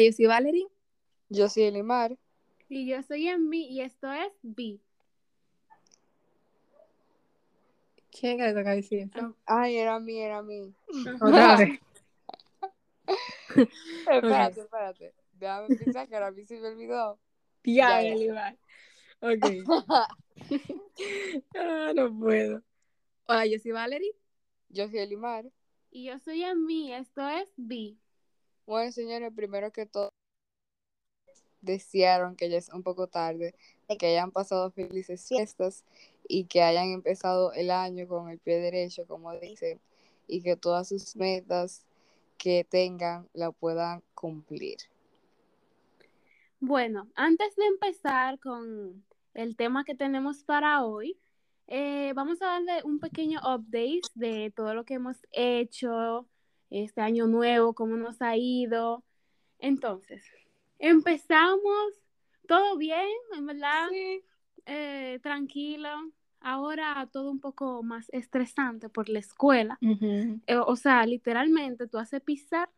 yo soy Valerie. Yo soy Elimar. Y yo soy Emmy y esto es B. ¿Quién que le toca decir eso? Ay, era mí, era mí. Otra vez. espérate, espérate. Déjame pensar que ahora a mí se me olvidó. Ya, Ya, ya. Elimar. Ok. ah, no puedo. Hola, yo soy Valerie. Yo soy Elimar. Y yo soy Emmy y esto es B. Bueno, señores, primero que todo, desearon que ya es un poco tarde, que hayan pasado felices fiestas y que hayan empezado el año con el pie derecho, como dicen, y que todas sus metas que tengan la puedan cumplir. Bueno, antes de empezar con el tema que tenemos para hoy, eh, vamos a darle un pequeño update de todo lo que hemos hecho este año nuevo, cómo nos ha ido. Entonces, empezamos todo bien, en verdad, eh, tranquilo. Ahora todo un poco más estresante por la escuela. Eh, o sea, literalmente tú haces pisar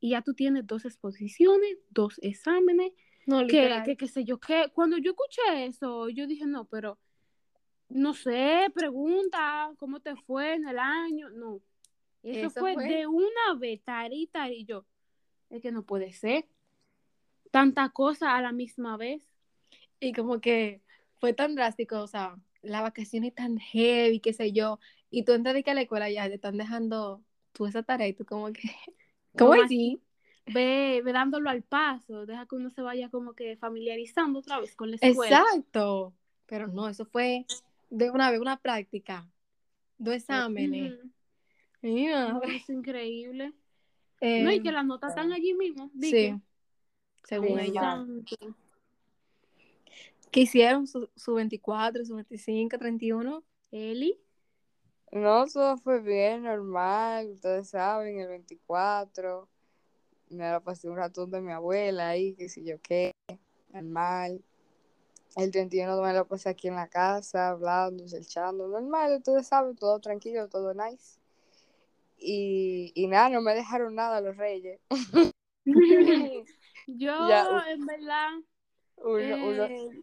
y ya tú tienes dos exposiciones, dos exámenes, No, que, que, sé yo, que cuando yo escuché eso, yo dije, no, pero no sé, pregunta, ¿cómo te fue en el año? No, eso, Eso fue, fue. de una vez, tarita, y yo, es que no puede ser, tanta cosa a la misma vez. Y como que fue tan drástico, o sea, la vacación es tan heavy, qué sé yo, y tú entras de que a la escuela ya te están dejando tú esa tarea y tú como que, ¿cómo así? Ve, ve dándolo al paso, deja que uno se vaya como que familiarizando otra vez con la escuela. Exacto, pero no, eso fue de una vez una práctica, dos exámenes. Ujú. Y es increíble. eh, no, y que las notas están allí mismo. sí, que- según. Santo. ¿Qué hicieron? Su, su 24, su 25, 31. Eli, No, todo fue bien, normal, ustedes saben, el 24, me la pasé un ratón de mi abuela ahí, que si yo qué, normal. El 31 me lo pasé aquí en la casa, hablando, echando, normal, ustedes saben, todo tranquilo, todo nice. Y, y nada, no me dejaron nada los reyes. yo Ya. en verdad, Uno, uno, eh,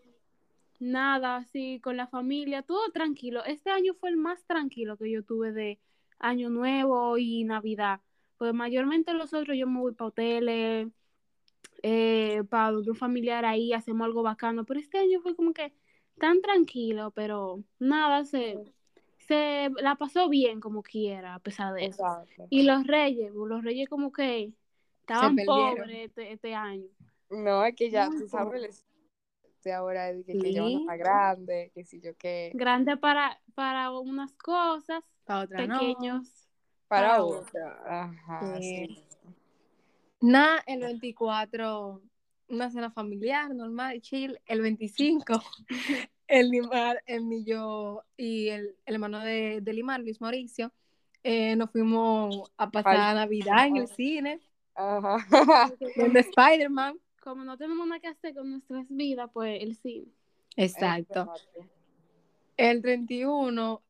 nada, así con la familia, todo tranquilo. Este año fue el más tranquilo que yo tuve de Año Nuevo y Navidad. Pues mayormente los otros yo me voy para hoteles, eh, para un familiar ahí, hacemos algo bacano. Pero este año fue como que tan tranquilo, pero nada, se, se la pasó bien como quiera, a pesar de eso. exacto. Y los reyes, los reyes como que estaban pobres este, este año. No, es que ya, tú sabes, les- ahora de que, que ya uno Sí. está grande, que si yo qué, Grande para, para unas cosas, Para otra no. pequeños. para para otra. Ajá, Sí. sí. Nada, el 24, una cena familiar, normal, chill. El 25, el Limar, el yo y el, el hermano de, de Limar, Luis Mauricio, eh, nos fuimos a pasar Al- Navidad en el cine, Ajá. viendo Spider-Man. Como no tenemos nada que hacer con nuestras vidas, pues el cine. Exacto. El 31,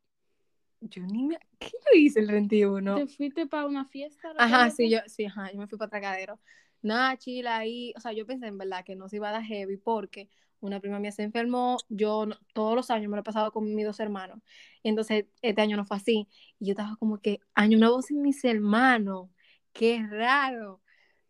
yo ni me... ¿Qué yo hice el 31? ¿Te fuiste para una fiesta? Ajá, sí, yo, sí, ajá, yo me fui para Tracadero. Nada, chila ahí, o sea, yo pensé en verdad que no se iba a dar heavy porque una prima mía se enfermó, yo no- todos los años me lo he pasado con mis dos hermanos, y entonces este año no fue así, y yo estaba como que, año nuevo sin mis hermanos, qué raro,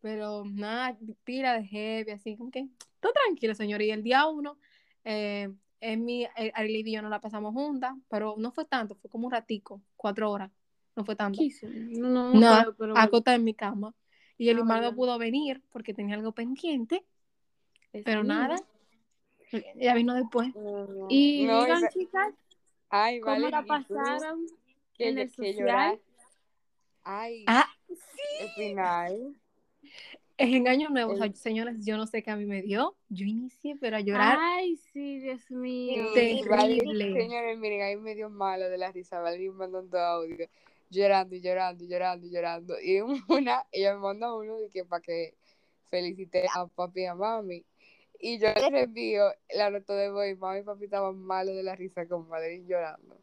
pero nada, pila de heavy, así como que, todo tranquilo, señor, y el día uno, eh, es mi, eh, Ariel y yo no la pasamos juntas, pero no fue tanto, fue como un ratico, cuatro horas, no fue tanto. No, no, pero en mi cama. Y el Ah, no pudo venir porque tenía algo pendiente, pero nada. Ya vino después. Y No, digan, esa- chicas, Ay, ¿cómo vale, la pasaron Que en el que social? llorar. Ay, Ah, el final. es engaño nuevo. O sea, El- señores, yo no sé qué a mí me dio. Yo inicié, pero a llorar. Ay, sí, Dios mío. Sí, vale, terrible. señores, miren, ahí me dio malo de la risa, Valerie mandando audio, llorando y llorando y llorando y llorando. Y una, ella me manda uno de que para que felicite a papi y a mami. Y yo le envío la nota de voz y mami y papi estaban malos de la risa con Valerie llorando.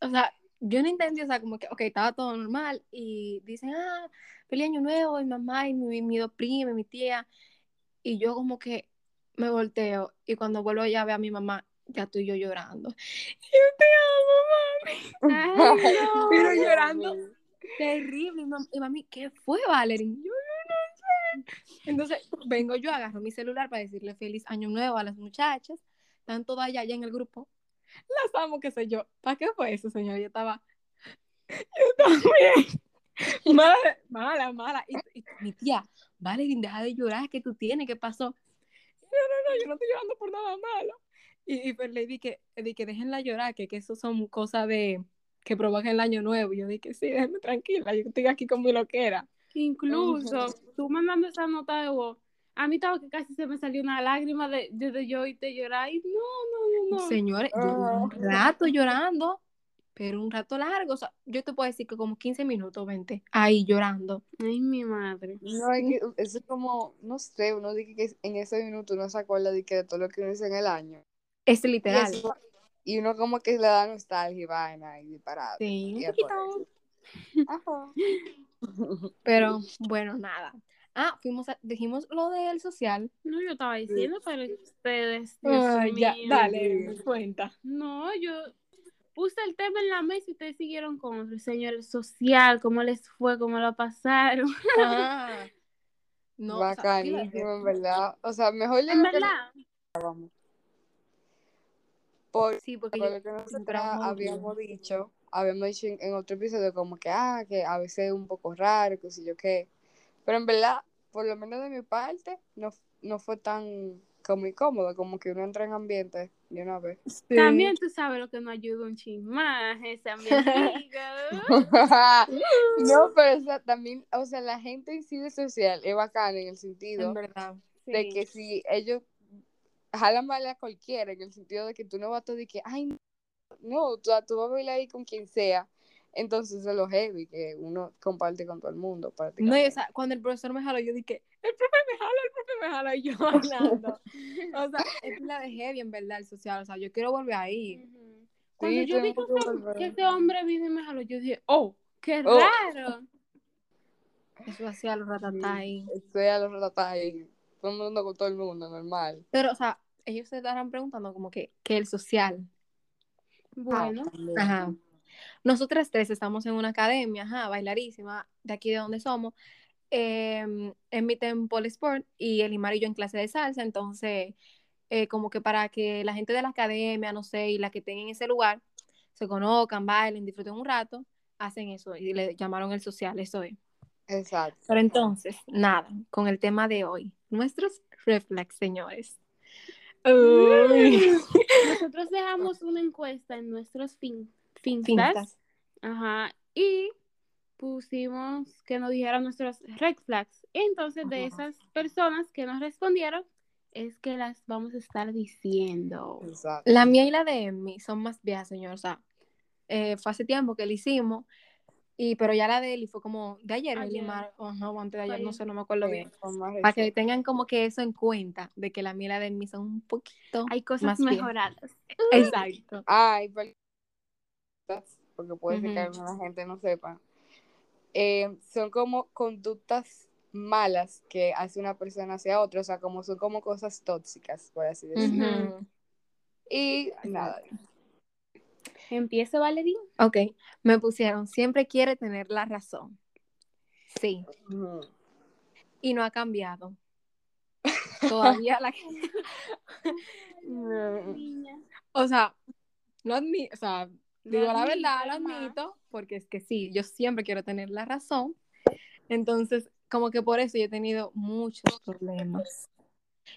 O sea, yo no entendí, o sea, como que, ok, estaba todo normal y dicen, ah, feliz año nuevo, mi mamá y mi, mi dos primas, mi tía, y yo como que me volteo y cuando vuelvo ya veo a mi mamá, ya estoy yo llorando. Yo te amo, mami. Ay, no. Pero llorando. Terrible. Y mam- y mami, ¿qué fue, Valerie? Yo. Entonces, vengo yo, agarro mi celular para decirle feliz año nuevo a las muchachas. Están todas allá, allá en el grupo. Las amo, qué sé yo. ¿Para qué fue eso, señor? Yo estaba. Yo también. Mala, mala, mala. Y, y mi tía, Valerie, deja de llorar, ¿qué tú tienes? ¿Qué pasó? No, no, no, yo no estoy llorando por nada malo. Y, y pues le dije di que déjenla llorar, que, que eso son cosas de que provocan el año nuevo. Y yo dije, sí, déjenme tranquila, yo estoy aquí con mi loquera. Incluso, tú mandando esa nota de voz, a mí estaba que casi se me salió una lágrima de, de, de yo oírte llorar. Y no, no, no, no. Señores, yo Ah. un rato llorando, pero un rato largo. O sea, yo te puedo decir que como 15 minutos, 20, ahí llorando. Ay, mi madre. No, es que eso es como, no sé, uno dice que en ese minuto uno se acuerda de, que de todo lo que uno hizo en el año. Es Y, literal. eso- y uno como que le da nostalgia y vaina y disparado. Sí, un Y es por poquito. eso. Ajá. Pero bueno, nada. Ah, fuimos a- dijimos lo del social. No, yo estaba diciendo, pero ustedes, Ay, ya, dale, cuenta. No, yo puse el tema en la mesa y ustedes siguieron con otro señor el social, cómo les fue, cómo lo pasaron. Ah. No, Bacanísimo, en verdad. O sea, mejor de En que verdad, por, Sí, porque por yo, lo que nosotros habíamos dicho, habíamos dicho en, en otro episodio como que, ah, que a veces es un poco raro, que sé yo qué. Pero en verdad, por lo menos de mi parte, no, no fue tan como incómodo, como que uno entra en ambiente de una vez. sí. también tú sabes lo que nos ayuda un más, ese ambiente. no, pero o sea, también, o sea, la gente en sí de social es bacana en el sentido en verdad. de que si ellos jalan mal a cualquiera, en el sentido de que tú no vas a todo y que, ay, no, no, tú, tú vas a bailar ahí con quien sea, entonces eso es lo heavy, que uno comparte con todo el mundo. No, o sea, cuando el profesor me jaló, yo dije, el profe me jala, el profe me jala, y yo bailando. o sea, es la de heavy, en verdad, el social. O sea, yo quiero volver ahí. Cuando yo vi que, ese hombre vino y me jaló, yo dije, oh, qué Oh. raro. Eso hacía los ratatá ahí. Estoy a los ratas ahí, todo el mundo con todo el mundo, normal. Pero, o sea, ellos se estarán preguntando como que, que el social. Bueno, Ajá. Nosotras tres estamos en una academia, ajá, bailarísima, de aquí de donde somos, eh, en mi Temple Sport y Elimar y yo en clase de salsa, entonces, eh, como que para que la gente de la academia, no sé, y la que estén en ese lugar, se conozcan, bailen, disfruten un rato, hacen eso y le llamaron el social, eso es. Exacto. Pero entonces, nada, con el tema de hoy, nuestros reflex, señores. Uy. nosotros dejamos una encuesta en nuestros fin, finstas, Finstas. Ajá, y pusimos que nos dijeran nuestros red flags. Entonces, de esas personas que nos respondieron, es que las vamos a estar diciendo. Exacto. La mía y la de Emmy son más viejas, señor. O sea, eh, fue hace tiempo que la hicimos, y, pero ya la de Eli fue como de ayer, Ayer. Elimar, ajá, o antes de ayer, no sé, no me acuerdo bien. Para que tengan como que eso en cuenta, de que la la de Emmy son un poquito Hay cosas más mejoradas. Exacto. Ay, pero- porque puede ser que alguna gente no sepa. Eh, son como conductas malas que hace una persona hacia otra, o sea, como son como cosas tóxicas, por así decirlo. Y nada, Empieza, Valerín. Ok, me pusieron, siempre quiere tener la razón. Sí, y no ha cambiado. Todavía la Niña. O sea, no admito, o sea, digo la verdad, lo admito, porque es que sí, yo siempre quiero tener la razón. Entonces, como que por eso yo he tenido muchos problemas.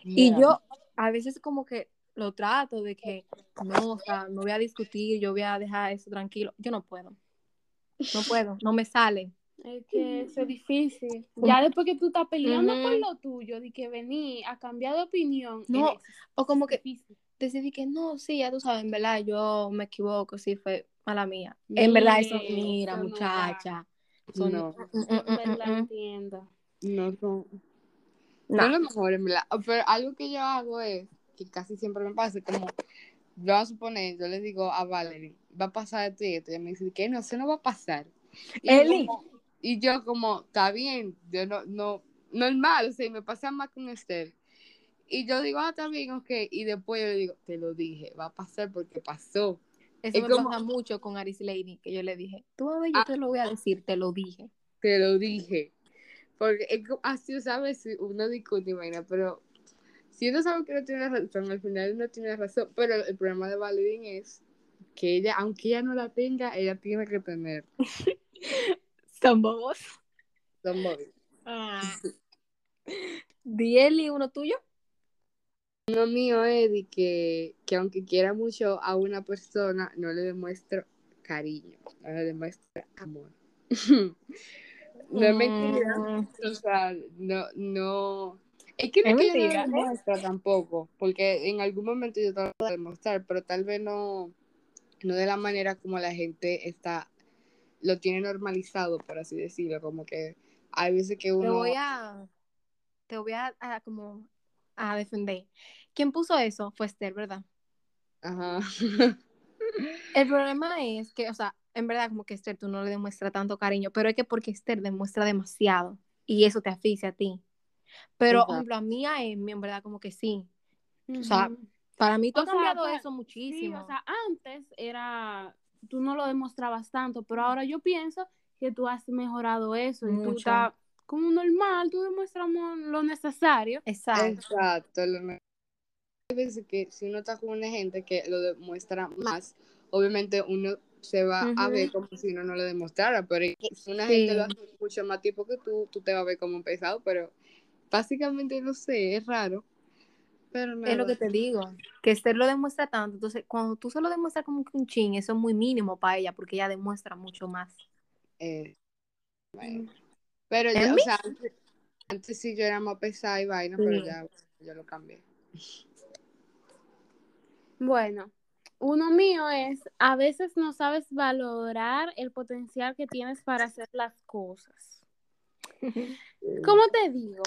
Y yo a veces como que lo trato de que no, o sea, no voy a discutir, yo voy a dejar eso tranquilo. Yo no puedo. No puedo, no me sale. Es que eso es difícil. Ya después que tú estás peleando por lo tuyo, de que vení a cambiar de opinión. No, O como que decidí que no, sí, ya tú sabes, en verdad, yo me equivoco, sí, fue mala mía. En verdad, eso, mira, eso no muchacha. eso No. mm, mm, mm, En verdad entiendo. No. No. No es lo mejor, en verdad. Pero algo que yo hago es, que casi siempre me pasa, como vamos a suponer, yo le digo a Valerie, va a pasar esto y esto, y ella me dice, que no, eso no va a pasar. Y, Eli. como- y yo como, está bien, yo no, no, normal, o sea, me pasa más con Esther. Y yo digo, ah, está bien, ok, y después yo le digo, te lo dije, va a pasar porque pasó. Eso Es me como- pasa mucho con Aris Lady, que yo le dije, tú a ver, yo Ah. te lo voy a decir, te lo dije. te lo dije. Porque es como- así, ¿sabes? Uno discute, imagina, pero si uno sabe que no tiene razón, al final no tiene razón. Pero el problema de Valerie es que ella, aunque ella no la tenga, ella tiene que tener. Son bobos. Son bobos. Dieli, uno tuyo. Uno mío es de que, que aunque quiera mucho a una persona, no le demuestro cariño, no le demuestra amor. no es mentira, Mm, o sea, no, no. Es que no Es no mentira, ¿eh? demuestra tampoco, porque en algún momento yo te lo voy a demostrar, pero tal vez no, no de la manera como la gente está, lo tiene normalizado, por así decirlo, como que hay veces que Te uno... voy a, te voy a, a como a defender. ¿Quién puso eso? Fue Esther, ¿verdad? Ajá. El problema es que, o sea, en verdad como que Esther tú no le demuestras tanto cariño, pero es que porque Esther demuestra demasiado y eso te asfixia a ti. Pero, por Exacto. ejemplo, a mí, a Emi, en verdad como que sí. O sea, para mí tú O has sea, cambiado eso Sí, muchísimo. o sea, antes era, tú no lo demostrabas tanto, pero ahora yo pienso que tú has mejorado eso y tú Mucho. estás como normal, tú demuestras mo- lo necesario. Exacto. Exacto. Hay veces que si uno está con una gente que lo demuestra más, obviamente uno se va a Ujú. ver como si uno no lo demostrara, pero que si una Sí. gente lo hace mucho más tiempo que tú, tú te vas a ver como un pesado, pero básicamente no sé, es raro. Pero nada. Es lo que te digo, que Esther lo demuestra tanto, entonces cuando tú se lo demuestras como que un chin, eso es muy mínimo para ella, porque ella demuestra mucho más. eh, bueno. Pero ¿En ya, o mí? sea, antes, antes sí yo era más pesada y vaina, Sí. pero ya yo lo cambié. Bueno, uno mío es, a veces no sabes valorar el potencial que tienes para hacer las cosas. ¿Cómo te digo?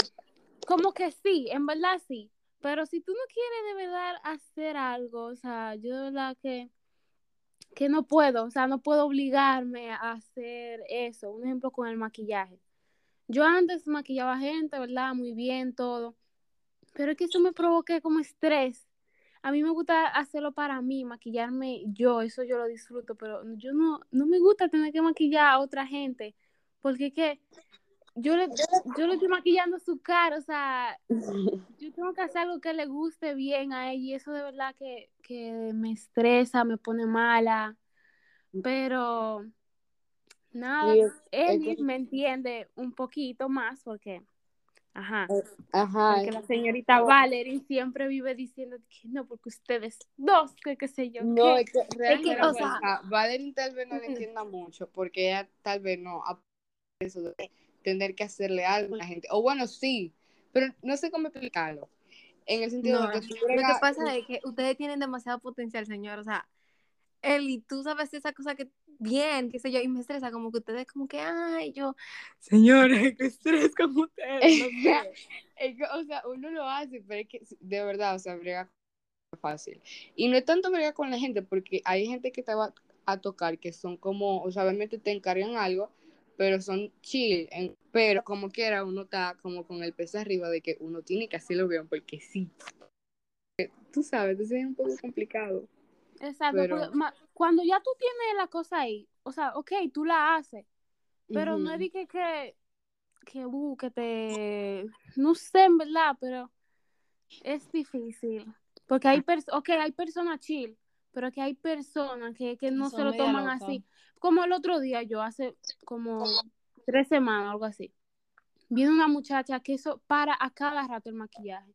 Como que sí, en verdad sí. Pero si tú no quieres de verdad hacer algo, o sea, yo de verdad que, que no puedo, o sea, no puedo obligarme a hacer eso. Un ejemplo con el maquillaje. Yo antes maquillaba gente, ¿verdad? Muy bien, todo. Pero es que eso me provoca como estrés. A mí me gusta hacerlo para mí, maquillarme yo, eso yo lo disfruto, pero yo no, no me gusta tener que maquillar a otra gente, porque que yo le, yo le estoy maquillando su cara, o sea, yo tengo que hacer algo que le guste bien a ella y eso de verdad que, que me estresa, me pone mala, pero nada, es- que- me entiende un poquito más porque, ajá, Ajá. porque la señorita Valerie siempre vive diciendo que no, porque ustedes dos, que qué sé yo, No, qué. es que realmente, o sea- Valerie tal vez no le entienda mucho, porque ella tal vez no eso de tener que hacerle algo a la gente. O bueno, sí, pero no sé cómo explicarlo. En el sentido No, de que tú lo que pasa es que ustedes tienen demasiado potencial, señor. O sea, Eli, tú sabes esa cosa que bien, qué sé yo, y me estresa como que ustedes como que, ay, yo, señores, qué estrés con ustedes, no sé. es que, o sea, uno lo hace, pero es que de verdad, o sea, brega fácil. Y no es tanto bregar con la gente, porque hay gente que te va a tocar que son como, o sea, obviamente te encargan algo, pero son chill, en- pero como quiera uno está como con el peso arriba de que uno tiene que hacerlo bien, porque sí. Tú sabes, entonces es un poco complicado. Exacto, Pero- porque ma- cuando ya tú tienes la cosa ahí, o sea, ok, tú la haces, pero no es de que, que, que, uh, que te, no sé en verdad, pero es difícil, porque hay, pers ok, hay personas chill, pero que hay personas que, que no Son se lo toman así, como el otro día yo, hace como tres semanas, algo así, vino una muchacha que eso para a cada rato el maquillaje,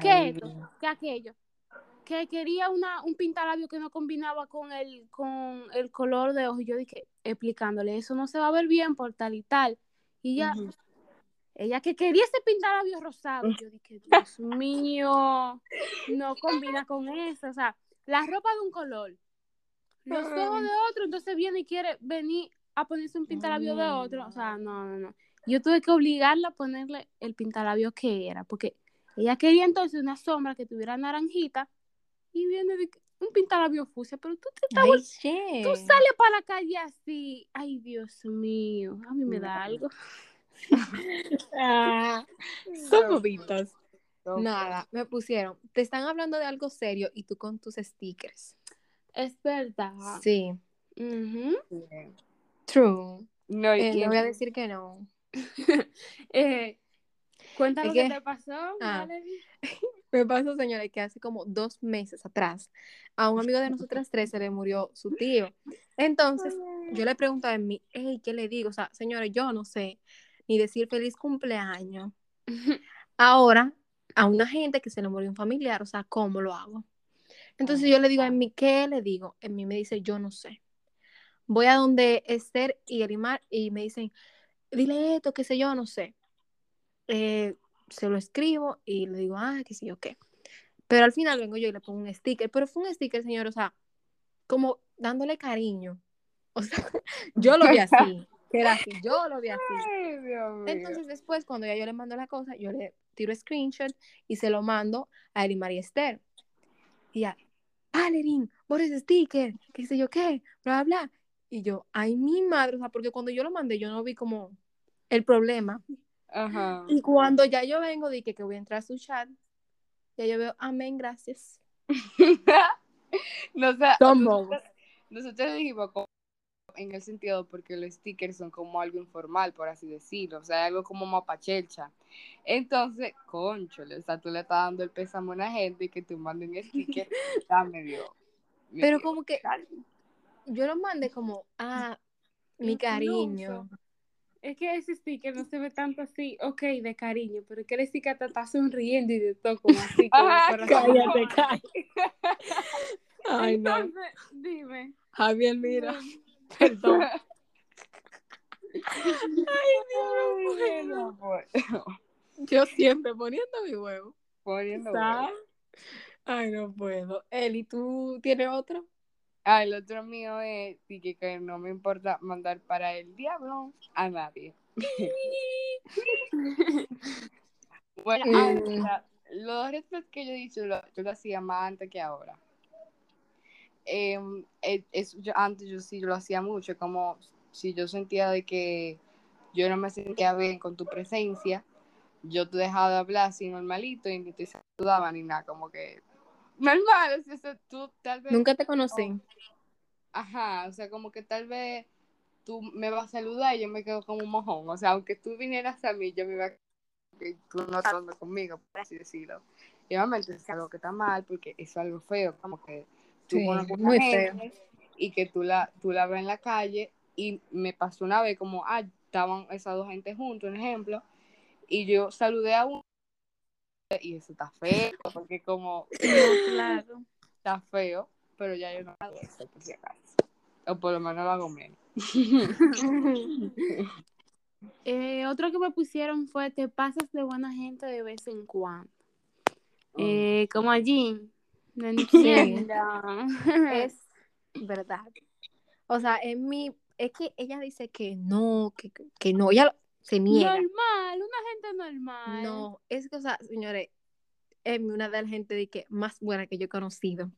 ¿qué esto? ¿Qué aquello? Que quería una, un pintalabio que no combinaba con el, con el color de ojos. Y yo dije, explicándole, eso no se va a ver bien por tal y tal. Y Ujú. ella que quería ese pintalabio rosado. Yo dije, Dios mío, no combina con eso. O sea, la ropa de un color, los ojos de otro, entonces viene y quiere venir a ponerse un pintalabio de otro. O sea, no, no, no. Yo tuve que obligarla a ponerle el pintalabio que era, porque ella quería entonces una sombra que tuviera naranjita y viene de un pintalabio fucsia, pero tú te estás Ay. Tú sales para la calle así. Ay, Dios mío. A mí me da algo. Ah, son bobitos. Nada, me pusieron. Te están hablando de algo serio y tú con tus stickers. Es verdad. Sí, Ujú. True. true. No, y Eh, que- no voy a decir que no. Eh, cuéntanos Es qué que- te pasó, Ah. Me pasó, señores, que hace como dos meses atrás a un amigo de nosotras tres se le murió su tío. Entonces, yo le preguntaba a mí, hey, ¿qué le digo? O sea, señores, yo no sé ni decir feliz cumpleaños. Ahora, a una gente que se le murió un familiar, o sea, ¿cómo lo hago? Entonces yo le digo a mí, ¿qué le digo? En mí me dice, yo no sé. Voy a donde Esther y Erimar y me dicen, dile esto, qué sé yo, no sé. Eh, se lo escribo y le digo, ah, qué sé yo, qué. Pero al final vengo yo y le pongo un sticker, pero fue un sticker, señor, o sea, como dándole cariño. O sea, yo lo vi así, que era así, yo lo vi así. Ay. Entonces después, cuando ya yo le mando la cosa, yo le tiro screenshot y se lo mando a Erin y Esther. Y ya, Valerín, por ese sticker, qué sé yo qué, bla, bla, bla. Y yo, ay, mi madre, o sea, porque cuando yo lo mandé, yo no vi como el problema. Ajá. Y cuando ya yo vengo, dije que voy a entrar a su chat, ya yo veo, amén, gracias. no, o sea, nosotros, nosotros dijimos en el sentido porque los stickers son como algo informal, por así decirlo, o sea, algo como mapachelcha. Entonces, conchole, o sea, tú le estás dando el pésame a una gente y que tú mandes un sticker, ya me dio. me Pero dio como que yo lo mandé como, ah, mi Incluso, cariño. Es que ese sticker no se ve tanto así, ok, de cariño, pero es que el sticker te está sonriendo y de todo como así. Como Ajá. Cállate, cállate. Ay, no. Entonces, dime. Javier, mira. Perdón. Ay, no puedo. Yo siempre poniendo mi huevo. Poniendo ¿Sabes? huevo. Ay, no puedo. Eli, ¿tú tienes otro? Ah, el otro mío es que, que no me importa mandar para el diablo a nadie. bueno, ah, Mm. o sea, los respetos que yo he dicho, lo- yo lo hacía más antes que ahora. Em, eh, eso yo, antes yo sí lo hacía mucho, como si yo sentía de que yo no me sentía bien con tu presencia, yo te dejaba de hablar así normalito y ni te saludaba ni nada, como que normal, o sea, tú tal vez... Nunca te conocí. Ajá, o sea, como que tal vez tú me vas a saludar y yo me quedo como un mojón. O sea, aunque tú vinieras a mí, yo me iba a que tú no estás conmigo, por así decirlo. Y obviamente es algo que está mal porque es algo feo, como que tú Sí, conoces muy gente y que tú la, tú la ves en la calle y me pasó una vez como, ah, estaban esas dos gente juntos, un ejemplo, y yo saludé a uno y eso está feo, porque como Claro. está feo, pero ya yo no hago eso por si acaso. O por lo menos lo hago menos. Eh, otro que me pusieron fue te pasas de buena gente de vez en cuando. Eh, como allí. No entiendo. Es verdad. O sea, en mi, es que ella dice que no, que, que no, ella lo- se niega. normal, una gente normal. No, es que, o sea, señores, es una de las gente de que más buena que yo he conocido.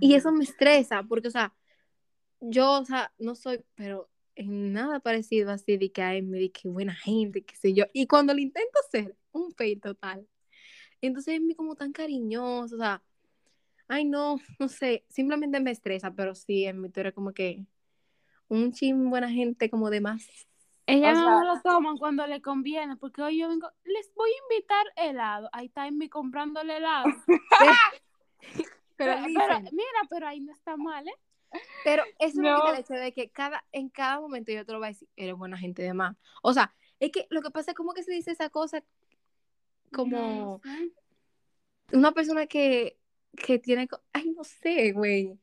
Y eso me estresa, porque, o sea, yo, o sea, no soy, pero en nada parecido así de que a Amy, de que buena gente, qué sé yo. Y cuando lo intento hacer, un fail total. Entonces, Amy como tan cariñoso, o sea, ay, no, no sé, simplemente me estresa, pero sí, Amy, tú eres como que un chin buena gente, como de más. Ellas O no sea- lo toman cuando le conviene, porque hoy yo vengo, les voy a invitar helado. Ahí está Amy comprándole helado. Pero, mira, pero ahí no está mal, ¿eh? Pero eso no, quita el hecho de que cada, en cada momento yo te lo voy a decir, eres buena gente de más. O sea, es que lo que pasa es como que se dice esa cosa como No sé. una persona que, que tiene, ay, no sé, güey.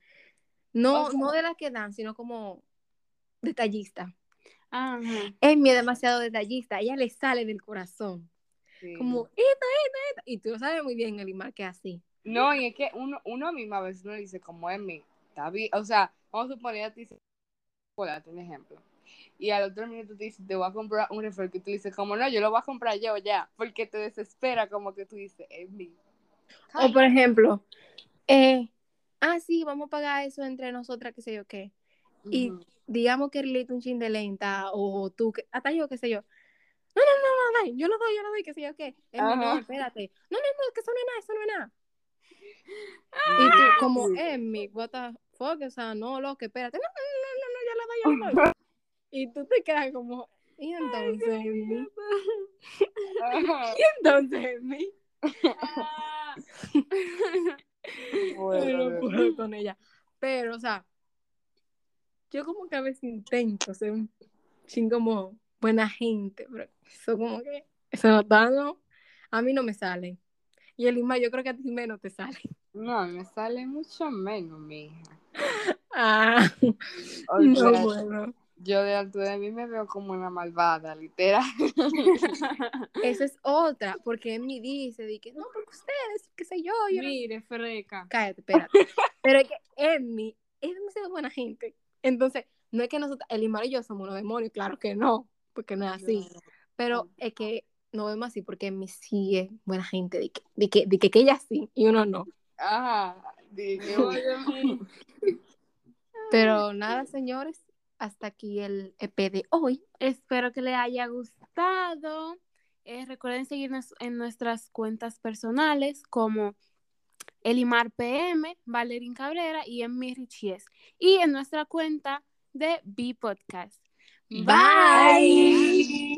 No, O sea- no de las que dan, sino como detallista. Ajá. Amy es demasiado detallista, ella le sale del corazón. Sí. Como, esto, esto, esto. Y tú lo sabes muy bien, Elimar, que es así. No, y es que uno, uno mismo a veces no dice como es mi, está bien. O sea, vamos a suponer a ti, chocolate, un ejemplo. Y al otro minuto te dice, te voy a comprar un refresco y tú dices, como no, yo lo voy a comprar yo ya, porque te desespera como que tú dices, es mi. O por ejemplo, eh, ah, sí, vamos a pagar eso entre nosotras, qué sé yo qué. Y digamos que Lito un chin de lenta, o tú, que- hasta yo, qué sé yo. No, no, no, no, no, yo lo doy, yo lo doy, qué sé yo qué. Es mi, no, Ajá. espérate. No, no, no, que eso no es nada, eso no es nada. Y tú, como, Emmy, what the fuck, o sea, no, loco, espérate. No, no, no, no, no, yo lo doy, yo lo doy. Y tú te quedas como, y entonces, Emmy, Ajá. y entonces, Emmy. Bueno, con ella. Pero, o sea, yo como que a veces intento ser un como buena gente, pero eso como que, eso no está, no, a mí no me sale. Y el Isma, yo creo que a ti menos te sale. No, me sale mucho menos, mija. Ah, no, bueno. Yo delante de mí me veo como una malvada, literal. Esa es otra, porque Emmy dice, di que no, porque ustedes, qué sé yo, yo no-". Mire, freca. Cállate, espérate. Pero es que Emmy es demasiado buena gente. Entonces, no es que nosotros, el Ismael y yo somos unos demonios, claro que no, porque no es así. Pero es que no vemos así porque Emmy sí es buena gente, de que, de que, de que, que ella sí y uno no. Ajá. Dije, Óyeme. Pero nada, señores, hasta aquí el EP de hoy. Espero que les haya gustado. Eh, recuerden seguirnos en nuestras cuentas personales como Elimar PM, Valerín Cabrera y Emmy Richies. Y en nuestra cuenta de B Podcast. Bye.